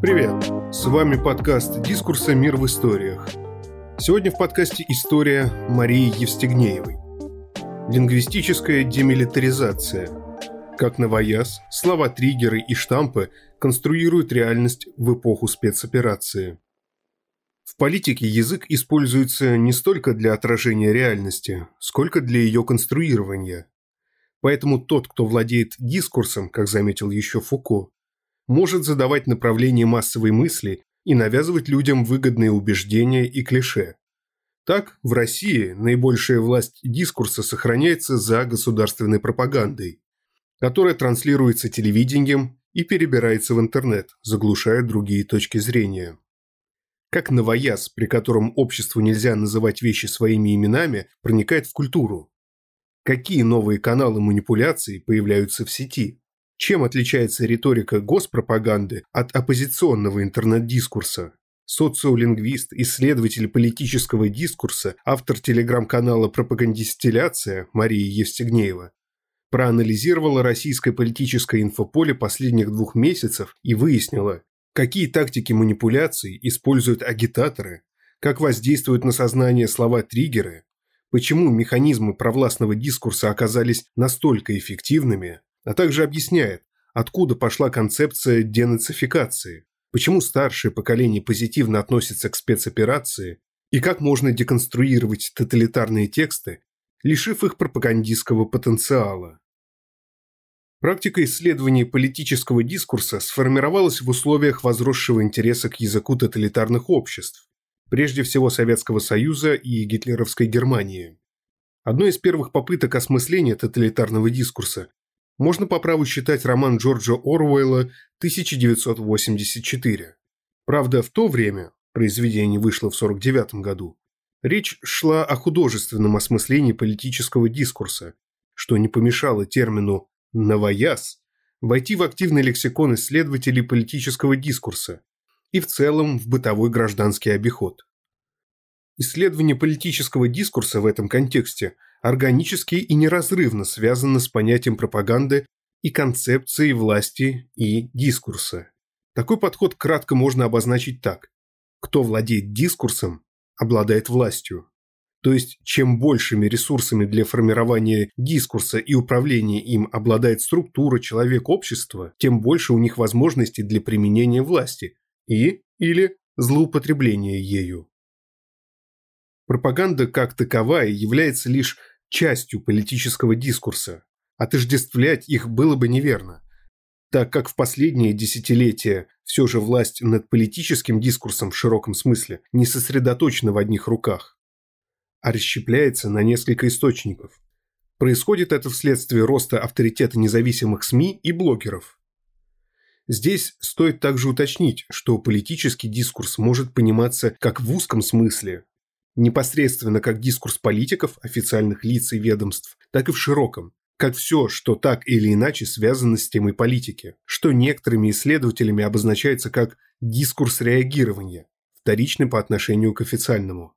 Привет! С вами подкаст «Дискурса. Мир в историях». Сегодня в подкасте история Марии Евстигнеевой. Лингвистическая демилитаризация. Как новояз, слова-триггеры и штампы конструируют реальность в эпоху спецоперации. В политике язык используется не столько для отражения реальности, сколько для ее конструирования. Поэтому тот, кто владеет дискурсом, как заметил еще Фуко, может задавать направление массовой мысли и навязывать людям выгодные убеждения и клише. Так, в России наибольшая власть дискурса сохраняется за государственной пропагандой, которая транслируется телевидением и перебирается в интернет, заглушая другие точки зрения. Как новояз, при котором обществу нельзя называть вещи своими именами, проникает в культуру. Какие новые каналы манипуляций появляются в сети? Чем отличается риторика госпропаганды от оппозиционного интернет-дискурса? Социолингвист, исследователь политического дискурса, автор телеграм-канала «Пропагандистиляция» Мария Евстигнеева проанализировала российское политическое инфополе последних двух месяцев и выяснила, какие тактики манипуляций используют агитаторы, как воздействуют на сознание слова-триггеры, почему механизмы провластного дискурса оказались настолько эффективными, а также объясняет, откуда пошла концепция денацификации, почему старшее поколение позитивно относится к спецоперации и как можно деконструировать тоталитарные тексты, лишив их пропагандистского потенциала. Практика исследования политического дискурса сформировалась в условиях возросшего интереса к языку тоталитарных обществ, прежде всего Советского Союза и гитлеровской Германии. Одной из первых попыток осмысления тоталитарного дискурса можно по праву считать роман Джорджа Оруэлла «1984». Правда, в то время, произведение вышло в 1949 году, речь шла о художественном осмыслении политического дискурса, что не помешало термину «новояз» войти в активный лексикон исследователей политического дискурса и в целом в бытовой гражданский обиход. Исследование политического дискурса в этом контексте – органически и неразрывно связано с понятием пропаганды и концепцией власти и дискурса. Такой подход кратко можно обозначить так. Кто владеет дискурсом, обладает властью. То есть, чем большими ресурсами для формирования дискурса и управления им обладает структура, человек, общество, тем больше у них возможностей для применения власти и или злоупотребления ею. Пропаганда как таковая является лишь частью политического дискурса. Отождествлять их было бы неверно, так как в последние десятилетия все же власть над политическим дискурсом в широком смысле не сосредоточена в одних руках, а расщепляется на несколько источников. Происходит это вследствие роста авторитета независимых СМИ и блогеров. Здесь стоит также уточнить, что политический дискурс может пониматься как в узком смысле, непосредственно как дискурс политиков, официальных лиц и ведомств, так и в широком, как все, что так или иначе связано с темой политики, что некоторыми исследователями обозначается как дискурс реагирования, вторичный по отношению к официальному.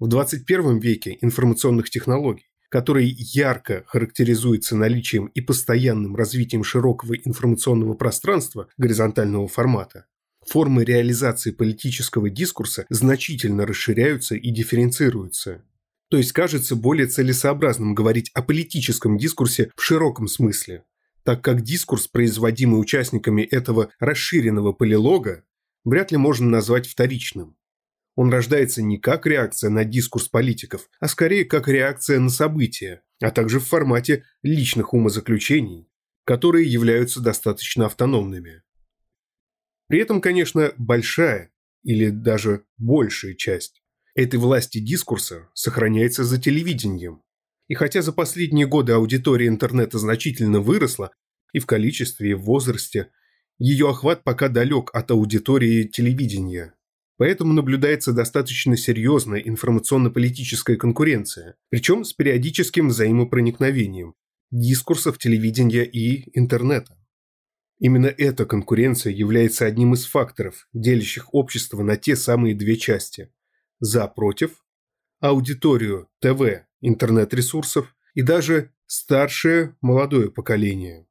В 21 веке информационных технологий, который ярко характеризуется наличием и постоянным развитием широкого информационного пространства горизонтального формата, формы реализации политического дискурса значительно расширяются и дифференцируются. То есть кажется более целесообразным говорить о политическом дискурсе в широком смысле, так как дискурс, производимый участниками этого расширенного полилога, вряд ли можно назвать вторичным. Он рождается не как реакция на дискурс политиков, а скорее как реакция на события, а также в формате личных умозаключений, которые являются достаточно автономными. При этом, конечно, большая или даже большая часть этой власти дискурса сохраняется за телевидением. И хотя за последние годы аудитория интернета значительно выросла и в количестве, и в возрасте, ее охват пока далек от аудитории телевидения. Поэтому наблюдается достаточно серьезная информационно-политическая конкуренция, причем с периодическим взаимопроникновением дискурсов телевидения и интернета. Именно эта конкуренция является одним из факторов, делящих общество на те самые две части – за-против, аудиторию ТВ, интернет-ресурсов и даже старшее молодое поколение.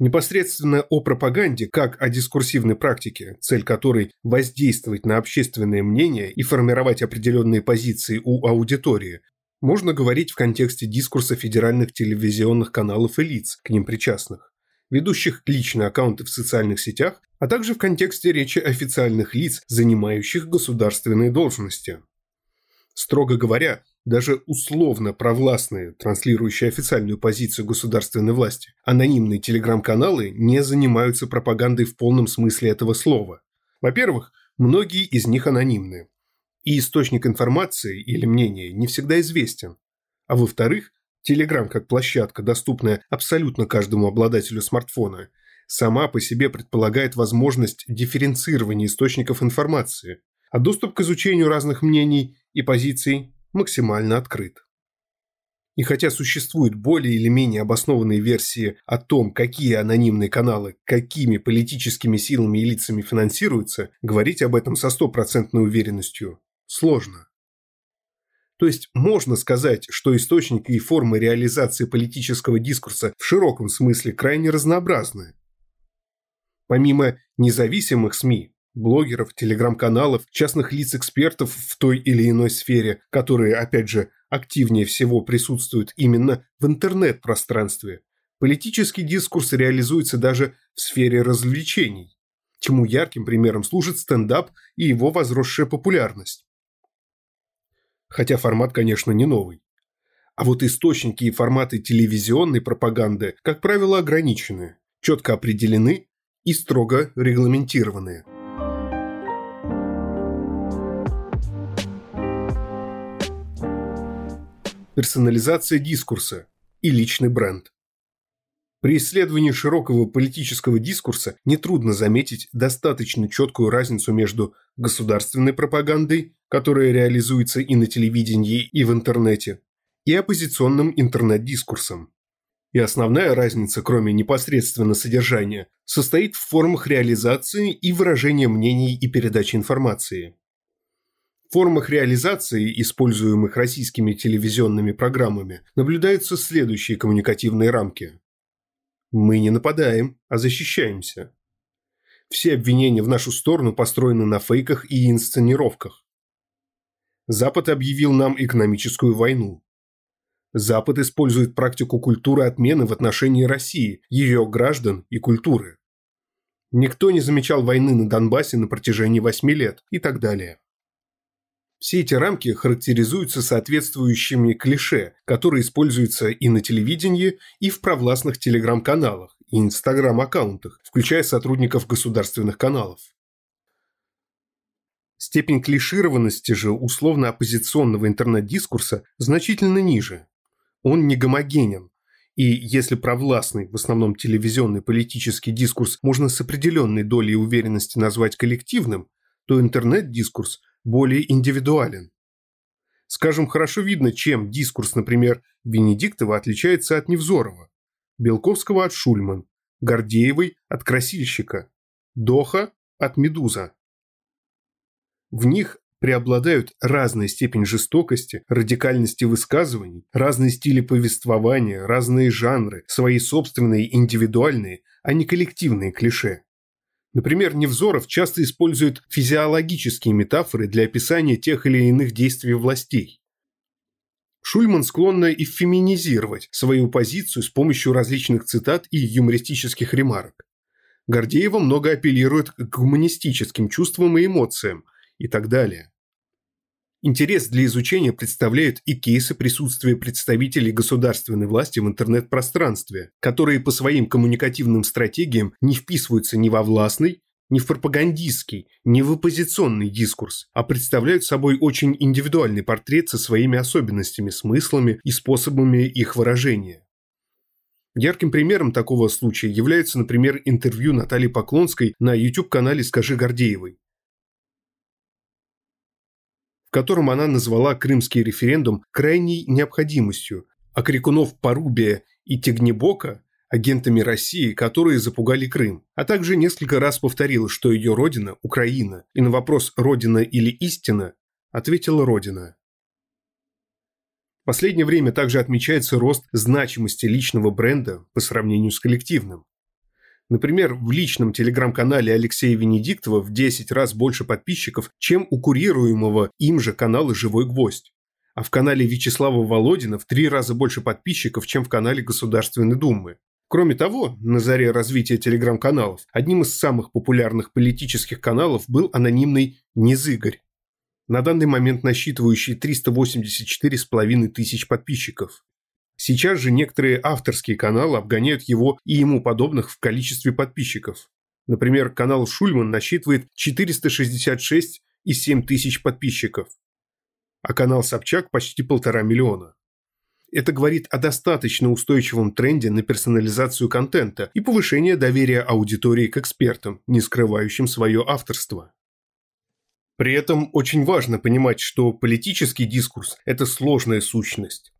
Непосредственно о пропаганде, как о дискурсивной практике, цель которой – воздействовать на общественное мнение и формировать определенные позиции у аудитории, можно говорить в контексте дискурса федеральных телевизионных каналов и лиц, к ним причастных, ведущих личные аккаунты в социальных сетях, а также в контексте речи официальных лиц, занимающих государственные должности. Строго говоря, даже условно провластные, транслирующие официальную позицию государственной власти, анонимные телеграм-каналы не занимаются пропагандой в полном смысле этого слова. Во-первых, многие из них анонимны. И источник информации или мнения не всегда известен. А во-вторых, Telegram как площадка, доступная абсолютно каждому обладателю смартфона, сама по себе предполагает возможность дифференцирования источников информации, а доступ к изучению разных мнений и позиций максимально открыт. И хотя существуют более или менее обоснованные версии о том, какие анонимные каналы какими политическими силами и лицами финансируются, говорить об этом со стопроцентной уверенностью сложно. То есть можно сказать, что источники и формы реализации политического дискурса в широком смысле крайне разнообразны. Помимо независимых СМИ, блогеров, телеграм-каналов, частных лиц-экспертов в той или иной сфере, которые, опять же, активнее всего присутствуют именно в интернет-пространстве. Политический дискурс реализуется даже в сфере развлечений, чему ярким примером служит стендап и его возросшая популярность. Хотя формат, конечно, не новый. А вот источники и форматы телевизионной пропаганды, как правило, ограничены, четко определены и строго регламентированы. персонализация дискурса и личный бренд. При исследовании широкого политического дискурса нетрудно заметить достаточно четкую разницу между государственной пропагандой, которая реализуется и на телевидении, и в интернете, и оппозиционным интернет-дискурсом. И основная разница, кроме непосредственно содержания, состоит в формах реализации и выражения мнений и передачи информации формах реализации, используемых российскими телевизионными программами, наблюдаются следующие коммуникативные рамки. Мы не нападаем, а защищаемся. Все обвинения в нашу сторону построены на фейках и инсценировках. Запад объявил нам экономическую войну. Запад использует практику культуры отмены в отношении России, ее граждан и культуры. Никто не замечал войны на Донбассе на протяжении восьми лет и так далее. Все эти рамки характеризуются соответствующими клише, которые используются и на телевидении, и в провластных телеграм-каналах, и инстаграм-аккаунтах, включая сотрудников государственных каналов. Степень клишированности же условно-оппозиционного интернет-дискурса значительно ниже. Он не гомогенен, и если провластный, в основном телевизионный политический дискурс можно с определенной долей уверенности назвать коллективным, то интернет-дискурс более индивидуален. Скажем, хорошо видно, чем дискурс, например, Венедиктова отличается от Невзорова, Белковского от Шульман, Гордеевой от Красильщика, Доха от Медуза. В них преобладают разная степень жестокости, радикальности высказываний, разные стили повествования, разные жанры, свои собственные индивидуальные, а не коллективные клише. Например, Невзоров часто использует физиологические метафоры для описания тех или иных действий властей. Шульман склонна эфеминизировать свою позицию с помощью различных цитат и юмористических ремарок. Гордеева много апеллирует к гуманистическим чувствам и эмоциям и так далее. Интерес для изучения представляют и кейсы присутствия представителей государственной власти в интернет-пространстве, которые по своим коммуникативным стратегиям не вписываются ни во властный, ни в пропагандистский, ни в оппозиционный дискурс, а представляют собой очень индивидуальный портрет со своими особенностями, смыслами и способами их выражения. Ярким примером такого случая является, например, интервью Натальи Поклонской на YouTube-канале «Скажи Гордеевой», котором она назвала крымский референдум крайней необходимостью, а Крикунов Порубия и Тегнебока – агентами России, которые запугали Крым, а также несколько раз повторила, что ее родина – Украина, и на вопрос «Родина или истина?» ответила «Родина». В последнее время также отмечается рост значимости личного бренда по сравнению с коллективным. Например, в личном телеграм-канале Алексея Венедиктова в 10 раз больше подписчиков, чем у курируемого им же канала «Живой гвоздь». А в канале Вячеслава Володина в три раза больше подписчиков, чем в канале Государственной Думы. Кроме того, на заре развития телеграм-каналов, одним из самых популярных политических каналов был анонимный Незыгорь, на данный момент насчитывающий 384,5 тысяч подписчиков. Сейчас же некоторые авторские каналы обгоняют его и ему подобных в количестве подписчиков. Например, канал Шульман насчитывает 466,7 тысяч подписчиков, а канал Собчак почти полтора миллиона. Это говорит о достаточно устойчивом тренде на персонализацию контента и повышение доверия аудитории к экспертам, не скрывающим свое авторство. При этом очень важно понимать, что политический дискурс – это сложная сущность.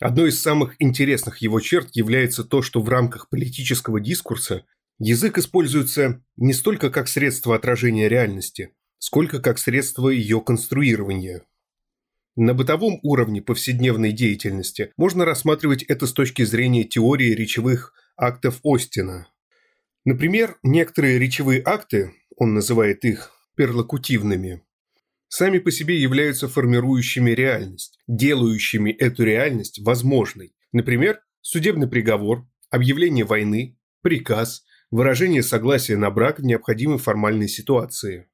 Одной из самых интересных его черт является то, что в рамках политического дискурса язык используется не столько как средство отражения реальности, сколько как средство ее конструирования. На бытовом уровне повседневной деятельности можно рассматривать это с точки зрения теории речевых актов Остина. Например, некоторые речевые акты, он называет их перлокутивными, сами по себе являются формирующими реальность, делающими эту реальность возможной. Например, судебный приговор, объявление войны, приказ, выражение согласия на брак в необходимой формальной ситуации.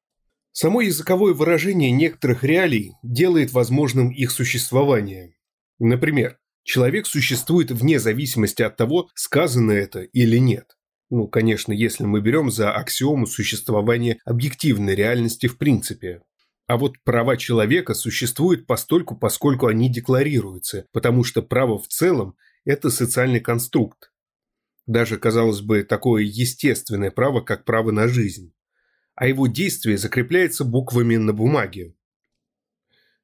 Само языковое выражение некоторых реалий делает возможным их существование. Например, человек существует вне зависимости от того, сказано это или нет. Ну, конечно, если мы берем за аксиому существования объективной реальности в принципе. А вот права человека существуют постольку, поскольку они декларируются, потому что право в целом – это социальный конструкт. Даже, казалось бы, такое естественное право, как право на жизнь. А его действие закрепляется буквами на бумаге.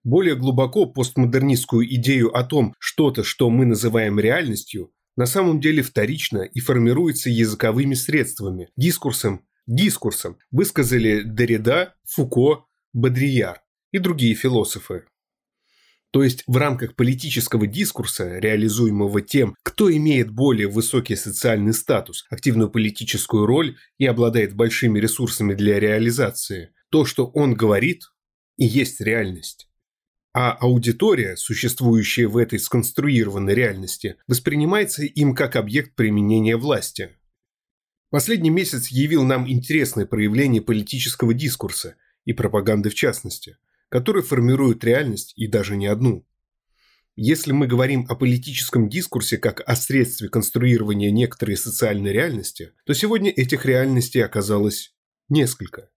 Более глубоко постмодернистскую идею о том, что-то, что мы называем реальностью, на самом деле вторично и формируется языковыми средствами, дискурсом, дискурсом, высказали Derrida, Фуко, Бодрияр и другие философы. То есть в рамках политического дискурса, реализуемого тем, кто имеет более высокий социальный статус, активную политическую роль и обладает большими ресурсами для реализации, то, что он говорит, и есть реальность. А аудитория, существующая в этой сконструированной реальности, воспринимается им как объект применения власти. Последний месяц явил нам интересное проявление политического дискурса – и пропаганды в частности, которые формируют реальность и даже не одну. Если мы говорим о политическом дискурсе как о средстве конструирования некоторой социальной реальности, то сегодня этих реальностей оказалось несколько.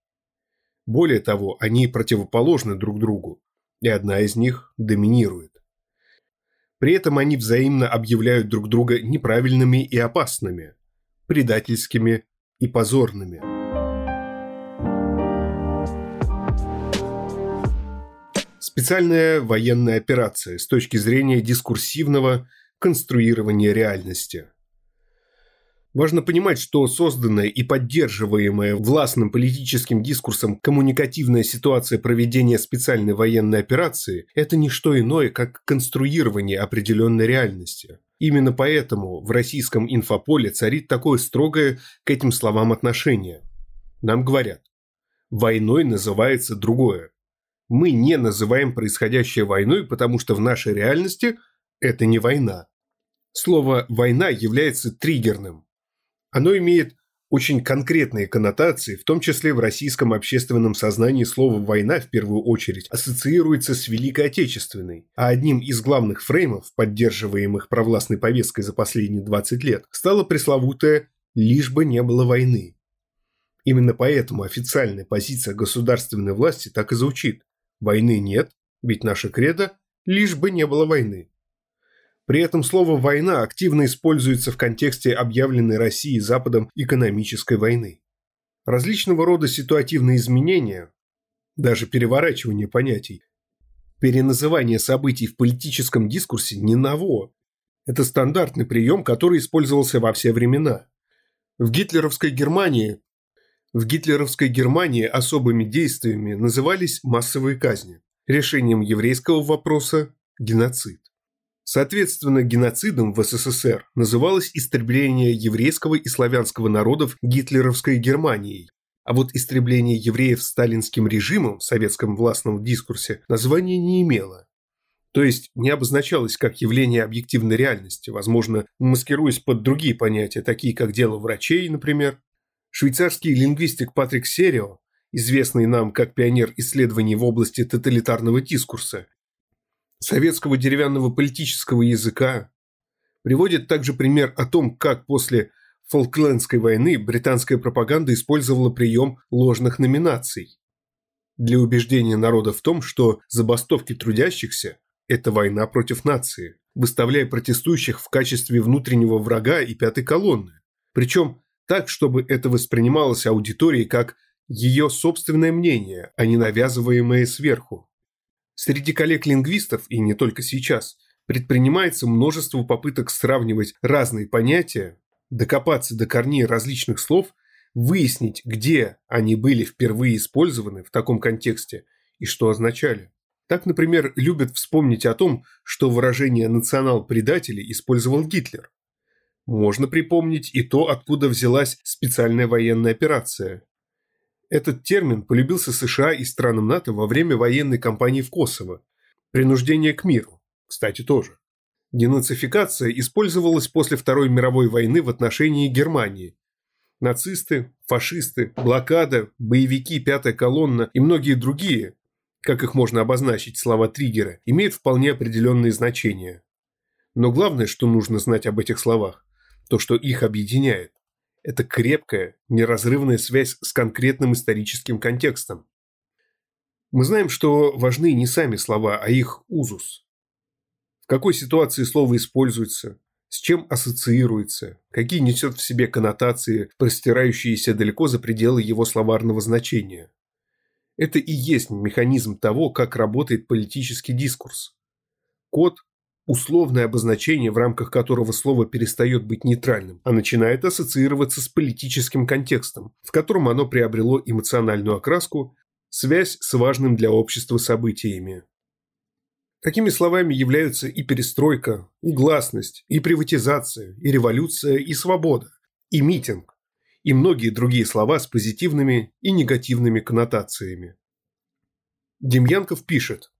Более того, они противоположны друг другу, и одна из них доминирует. При этом они взаимно объявляют друг друга неправильными и опасными, предательскими и позорными. Специальная военная операция с точки зрения дискурсивного конструирования реальности. Важно понимать, что созданная и поддерживаемая властным политическим дискурсом коммуникативная ситуация проведения специальной военной операции – это не что иное, как конструирование определенной реальности. Именно поэтому в российском инфополе царит такое строгое к этим словам отношение. Нам говорят, войной называется другое мы не называем происходящее войной, потому что в нашей реальности это не война. Слово «война» является триггерным. Оно имеет очень конкретные коннотации, в том числе в российском общественном сознании слово «война» в первую очередь ассоциируется с Великой Отечественной, а одним из главных фреймов, поддерживаемых провластной повесткой за последние 20 лет, стало пресловутое «лишь бы не было войны». Именно поэтому официальная позиция государственной власти так и звучит. Войны нет, ведь наша кредо – лишь бы не было войны. При этом слово «война» активно используется в контексте объявленной России Западом экономической войны. Различного рода ситуативные изменения, даже переворачивание понятий, переназывание событий в политическом дискурсе не ново. Это стандартный прием, который использовался во все времена. В гитлеровской Германии в гитлеровской Германии особыми действиями назывались массовые казни, решением еврейского вопроса – геноцид. Соответственно, геноцидом в СССР называлось истребление еврейского и славянского народов гитлеровской Германией, а вот истребление евреев сталинским режимом в советском властном дискурсе названия не имело. То есть не обозначалось как явление объективной реальности, возможно, маскируясь под другие понятия, такие как дело врачей, например. Швейцарский лингвистик Патрик Серио, известный нам как пионер исследований в области тоталитарного дискурса, советского деревянного политического языка, приводит также пример о том, как после Фолклендской войны британская пропаганда использовала прием ложных номинаций для убеждения народа в том, что забастовки трудящихся это война против нации, выставляя протестующих в качестве внутреннего врага и пятой колонны. Причем так, чтобы это воспринималось аудиторией как ее собственное мнение, а не навязываемое сверху. Среди коллег-лингвистов, и не только сейчас, предпринимается множество попыток сравнивать разные понятия, докопаться до корней различных слов, выяснить, где они были впервые использованы в таком контексте и что означали. Так, например, любят вспомнить о том, что выражение «национал-предатели» использовал Гитлер. Можно припомнить и то, откуда взялась специальная военная операция. Этот термин полюбился США и странам НАТО во время военной кампании в Косово. Принуждение к миру, кстати, тоже. Денацификация использовалась после Второй мировой войны в отношении Германии. Нацисты, фашисты, блокада, боевики, пятая колонна и многие другие как их можно обозначить слова триггера, имеют вполне определенные значения. Но главное, что нужно знать об этих словах, то, что их объединяет, это крепкая, неразрывная связь с конкретным историческим контекстом. Мы знаем, что важны не сами слова, а их узус. В какой ситуации слово используется, с чем ассоциируется, какие несет в себе коннотации, простирающиеся далеко за пределы его словарного значения. Это и есть механизм того, как работает политический дискурс. Код – условное обозначение, в рамках которого слово перестает быть нейтральным, а начинает ассоциироваться с политическим контекстом, в котором оно приобрело эмоциональную окраску, связь с важным для общества событиями. Такими словами являются и перестройка, и гласность, и приватизация, и революция, и свобода, и митинг, и многие другие слова с позитивными и негативными коннотациями. Демьянков пишет,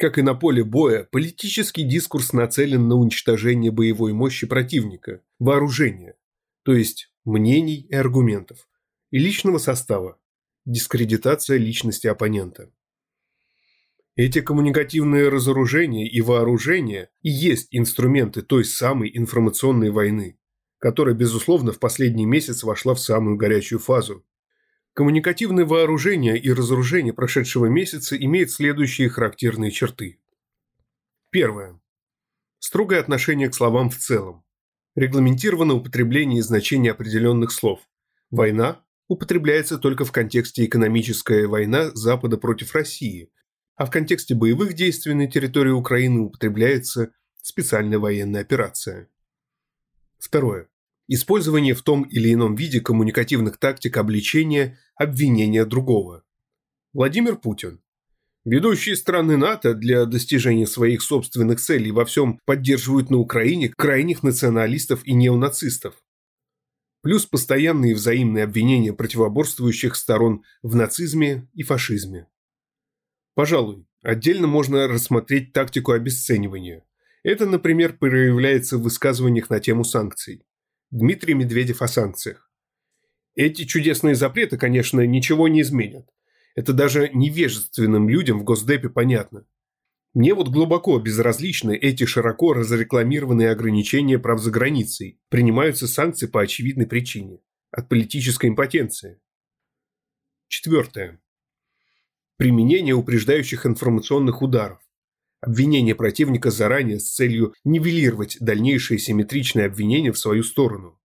как и на поле боя, политический дискурс нацелен на уничтожение боевой мощи противника, вооружения, то есть мнений и аргументов, и личного состава, дискредитация личности оппонента. Эти коммуникативные разоружения и вооружения и есть инструменты той самой информационной войны, которая, безусловно, в последний месяц вошла в самую горячую фазу. Коммуникативное вооружение и разоружение прошедшего месяца имеют следующие характерные черты. Первое. Строгое отношение к словам в целом. Регламентировано употребление и значение определенных слов. Война употребляется только в контексте экономическая война Запада против России, а в контексте боевых действий на территории Украины употребляется специальная военная операция. Второе. Использование в том или ином виде коммуникативных тактик обличения, обвинения другого. Владимир Путин. Ведущие страны НАТО для достижения своих собственных целей во всем поддерживают на Украине крайних националистов и неонацистов. Плюс постоянные взаимные обвинения противоборствующих сторон в нацизме и фашизме. Пожалуй, отдельно можно рассмотреть тактику обесценивания. Это, например, проявляется в высказываниях на тему санкций. Дмитрий Медведев о санкциях. Эти чудесные запреты, конечно, ничего не изменят. Это даже невежественным людям в Госдепе понятно. Мне вот глубоко безразличны эти широко разрекламированные ограничения прав за границей. Принимаются санкции по очевидной причине. От политической импотенции. Четвертое. Применение упреждающих информационных ударов обвинение противника заранее с целью нивелировать дальнейшие симметричные обвинения в свою сторону.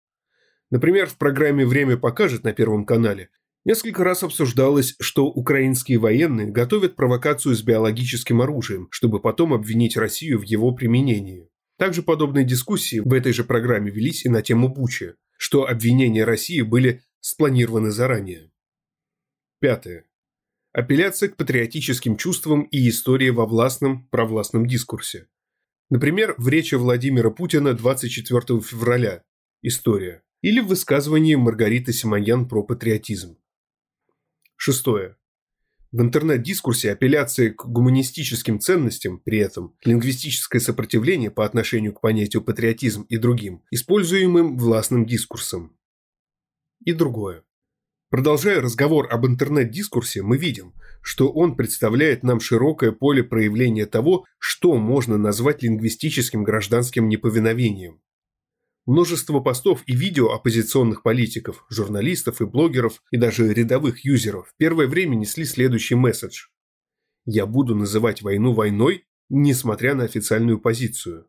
Например, в программе «Время покажет» на Первом канале несколько раз обсуждалось, что украинские военные готовят провокацию с биологическим оружием, чтобы потом обвинить Россию в его применении. Также подобные дискуссии в этой же программе велись и на тему Бучи, что обвинения России были спланированы заранее. Пятое. Апелляция к патриотическим чувствам и истории во властном, провластном дискурсе. Например, в речи Владимира Путина 24 февраля «История» или в высказывании Маргариты Симоньян про патриотизм. Шестое. В интернет-дискурсе апелляция к гуманистическим ценностям, при этом лингвистическое сопротивление по отношению к понятию патриотизм и другим, используемым властным дискурсом. И другое. Продолжая разговор об интернет-дискурсе, мы видим, что он представляет нам широкое поле проявления того, что можно назвать лингвистическим гражданским неповиновением. Множество постов и видео оппозиционных политиков, журналистов и блогеров, и даже рядовых юзеров в первое время несли следующий месседж. «Я буду называть войну войной, несмотря на официальную позицию».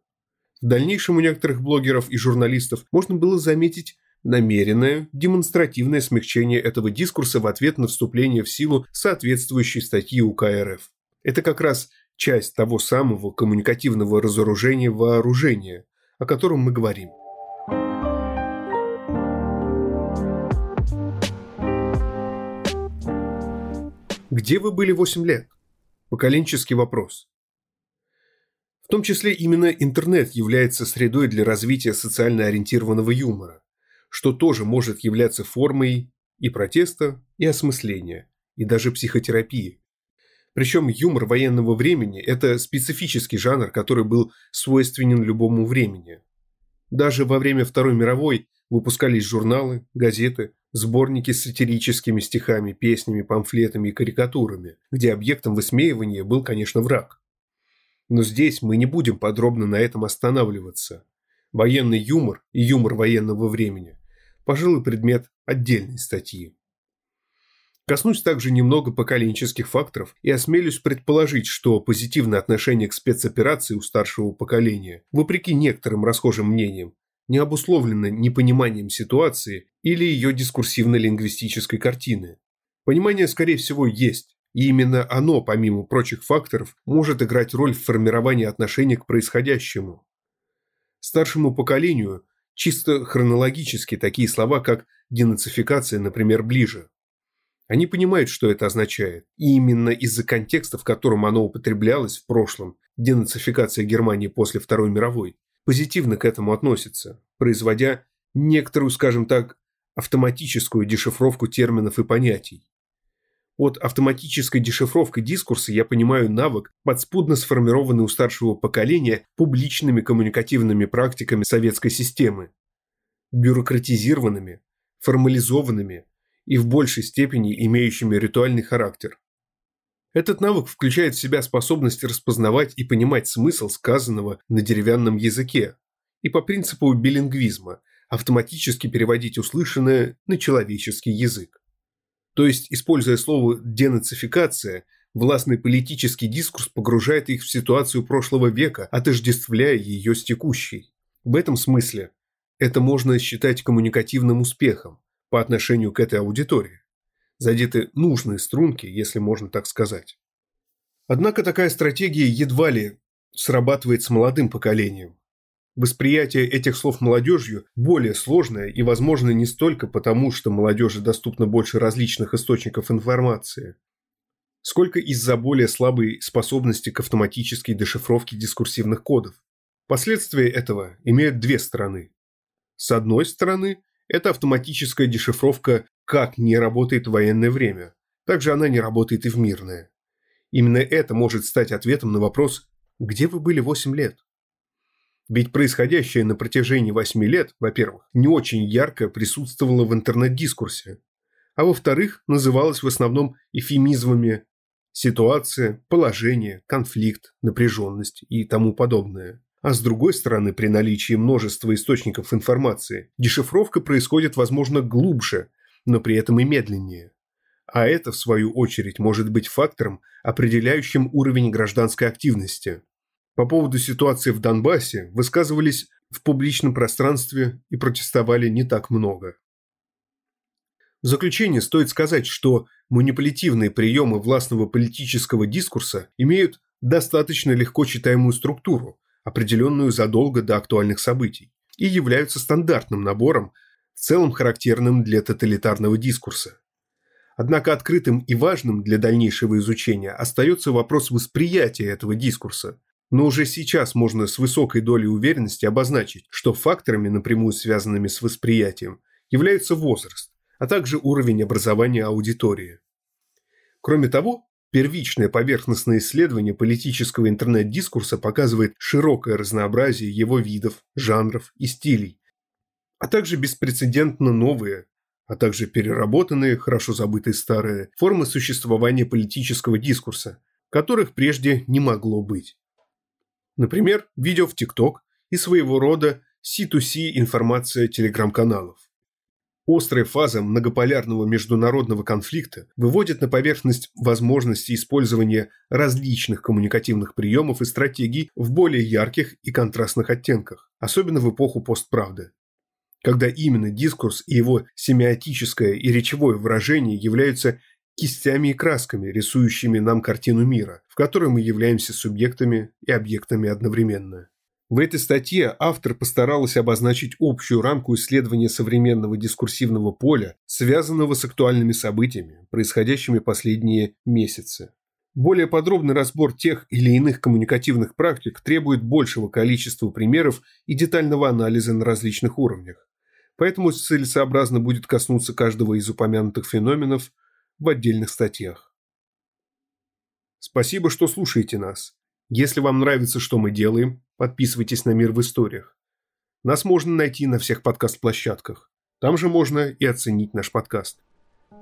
В дальнейшем у некоторых блогеров и журналистов можно было заметить намеренное, демонстративное смягчение этого дискурса в ответ на вступление в силу соответствующей статьи УК РФ. Это как раз часть того самого коммуникативного разоружения вооружения, о котором мы говорим. Где вы были 8 лет? Поколенческий вопрос. В том числе именно интернет является средой для развития социально ориентированного юмора, что тоже может являться формой и протеста, и осмысления, и даже психотерапии. Причем юмор военного времени – это специфический жанр, который был свойственен любому времени. Даже во время Второй мировой выпускались журналы, газеты, сборники с сатирическими стихами, песнями, памфлетами и карикатурами, где объектом высмеивания был, конечно, враг. Но здесь мы не будем подробно на этом останавливаться. Военный юмор и юмор военного времени – пожалуй, предмет отдельной статьи. Коснусь также немного поколенческих факторов и осмелюсь предположить, что позитивное отношение к спецоперации у старшего поколения, вопреки некоторым расхожим мнениям, не обусловлено непониманием ситуации или ее дискурсивно-лингвистической картины. Понимание, скорее всего, есть, и именно оно, помимо прочих факторов, может играть роль в формировании отношения к происходящему. Старшему поколению чисто хронологически такие слова, как денацификация, например, ближе. Они понимают, что это означает, и именно из-за контекста, в котором оно употреблялось в прошлом, денацификация Германии после Второй мировой, позитивно к этому относится, производя некоторую, скажем так, автоматическую дешифровку терминов и понятий. Под автоматической дешифровкой дискурса я понимаю навык, подспудно сформированный у старшего поколения публичными коммуникативными практиками советской системы. Бюрократизированными, формализованными и в большей степени имеющими ритуальный характер. Этот навык включает в себя способность распознавать и понимать смысл сказанного на деревянном языке и по принципу билингвизма автоматически переводить услышанное на человеческий язык. То есть, используя слово «денацификация», властный политический дискурс погружает их в ситуацию прошлого века, отождествляя ее с текущей. В этом смысле это можно считать коммуникативным успехом по отношению к этой аудитории задеты нужные струнки, если можно так сказать. Однако такая стратегия едва ли срабатывает с молодым поколением. Восприятие этих слов молодежью более сложное и, возможно, не столько потому, что молодежи доступно больше различных источников информации, сколько из-за более слабой способности к автоматической дешифровке дискурсивных кодов. Последствия этого имеют две стороны. С одной стороны, это автоматическая дешифровка как не работает в военное время. Также она не работает и в мирное. Именно это может стать ответом на вопрос «Где вы были 8 лет?». Ведь происходящее на протяжении 8 лет, во-первых, не очень ярко присутствовало в интернет-дискурсе, а во-вторых, называлось в основном эфемизмами ситуация, положение, конфликт, напряженность и тому подобное. А с другой стороны, при наличии множества источников информации, дешифровка происходит, возможно, глубже, но при этом и медленнее. А это, в свою очередь, может быть фактором, определяющим уровень гражданской активности. По поводу ситуации в Донбассе высказывались в публичном пространстве и протестовали не так много. В заключение стоит сказать, что манипулятивные приемы властного политического дискурса имеют достаточно легко читаемую структуру, определенную задолго до актуальных событий, и являются стандартным набором в целом характерным для тоталитарного дискурса. Однако открытым и важным для дальнейшего изучения остается вопрос восприятия этого дискурса, Но уже сейчас можно с высокой долей уверенности обозначить, что факторами, напрямую связанными с восприятием, является возраст, а также уровень образования аудитории. Кроме того, первичное поверхностное исследование политического интернет-дискурса показывает широкое разнообразие его видов, жанров и стилей, а также беспрецедентно новые, а также переработанные, хорошо забытые старые, формы существования политического дискурса, которых прежде не могло быть. Например, видео в ТикТок и своего рода C2C информация телеграм-каналов. Острая фаза многополярного международного конфликта выводит на поверхность возможности использования различных коммуникативных приемов и стратегий в более ярких и контрастных оттенках, особенно в эпоху постправды когда именно дискурс и его семиотическое и речевое выражение являются кистями и красками, рисующими нам картину мира, в которой мы являемся субъектами и объектами одновременно. В этой статье автор постаралась обозначить общую рамку исследования современного дискурсивного поля, связанного с актуальными событиями, происходящими последние месяцы. Более подробный разбор тех или иных коммуникативных практик требует большего количества примеров и детального анализа на различных уровнях поэтому целесообразно будет коснуться каждого из упомянутых феноменов в отдельных статьях. Спасибо, что слушаете нас. Если вам нравится, что мы делаем, подписывайтесь на «Мир в историях». Нас можно найти на всех подкаст-площадках. Там же можно и оценить наш подкаст.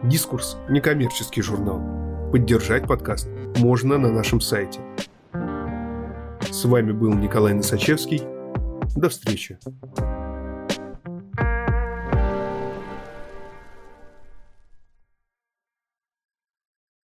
«Дискурс» – некоммерческий журнал. Поддержать подкаст можно на нашем сайте. С вами был Николай Носачевский. До встречи.